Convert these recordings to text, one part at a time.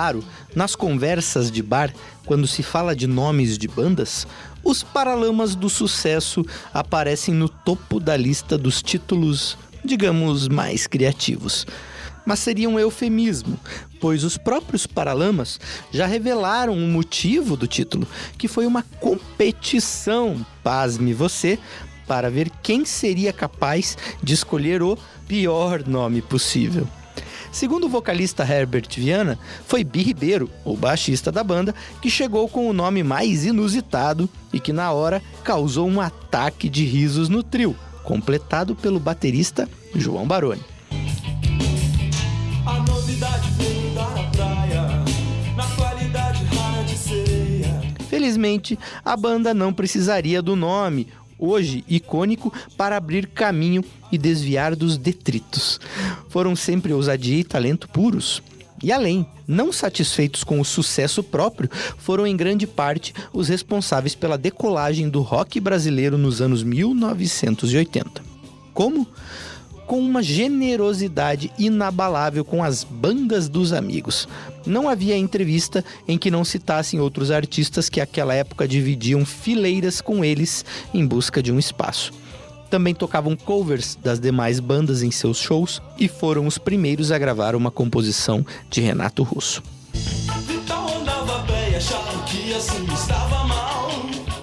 raro, nas conversas de bar, quando se fala de nomes de bandas, os Paralamas do Sucesso aparecem no topo da lista dos títulos, digamos, mais criativos. Mas seria um eufemismo, pois os próprios Paralamas já revelaram o motivo do título, que foi uma competição, pasme você, para ver quem seria capaz de escolher o pior nome possível. Segundo o vocalista Herbert Viana, foi Bi Ribeiro, o baixista da banda, que chegou com o nome mais inusitado e que na hora causou um ataque de risos no trio, completado pelo baterista João Baroni. Felizmente, a banda não precisaria do nome, hoje icônico, para abrir caminho e desviar dos detritos. Foram sempre ousadia e talento puros. E além, não satisfeitos com o sucesso próprio, foram em grande parte os responsáveis pela decolagem do rock brasileiro nos anos 1980. Como? Com uma generosidade inabalável com as bandas dos amigos. Não havia entrevista em que não citassem outros artistas que àquela época dividiam fileiras com eles em busca de um espaço. Também tocavam covers das demais bandas em seus shows e foram os primeiros a gravar uma composição de Renato Russo. Então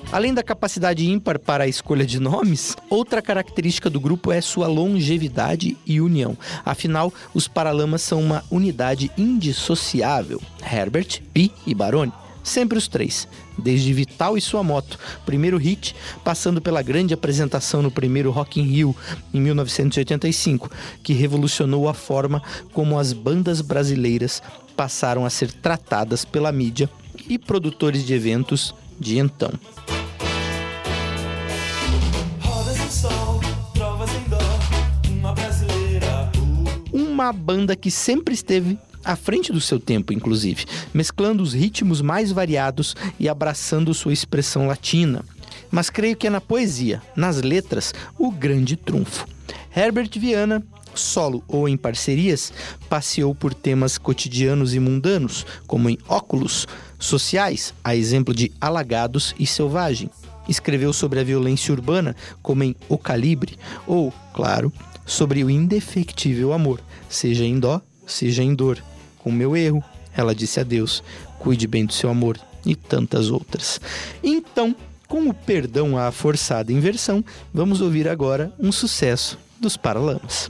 Além da capacidade ímpar para a escolha de nomes, outra característica do grupo é sua longevidade e união. Afinal, os Paralamas são uma unidade indissociável. Herbert, Pi e Baroni sempre os três, desde Vital e sua moto, primeiro hit, passando pela grande apresentação no primeiro Rock in Rio em 1985, que revolucionou a forma como as bandas brasileiras passaram a ser tratadas pela mídia e produtores de eventos de então. Uma banda que sempre esteve à frente do seu tempo, inclusive, mesclando os ritmos mais variados e abraçando sua expressão latina. Mas creio que é na poesia, nas letras, o grande trunfo. Herbert Viana, solo ou em parcerias, passeou por temas cotidianos e mundanos, como em Óculos, sociais, a exemplo de Alagados e Selvagem. Escreveu sobre a violência urbana, como em O Calibre, ou, claro, sobre o indefectível amor, seja em dó, seja em dor. Com meu erro, ela disse a Deus: cuide bem do seu amor e tantas outras. Então, com o perdão à forçada inversão, vamos ouvir agora um sucesso dos Paralamas.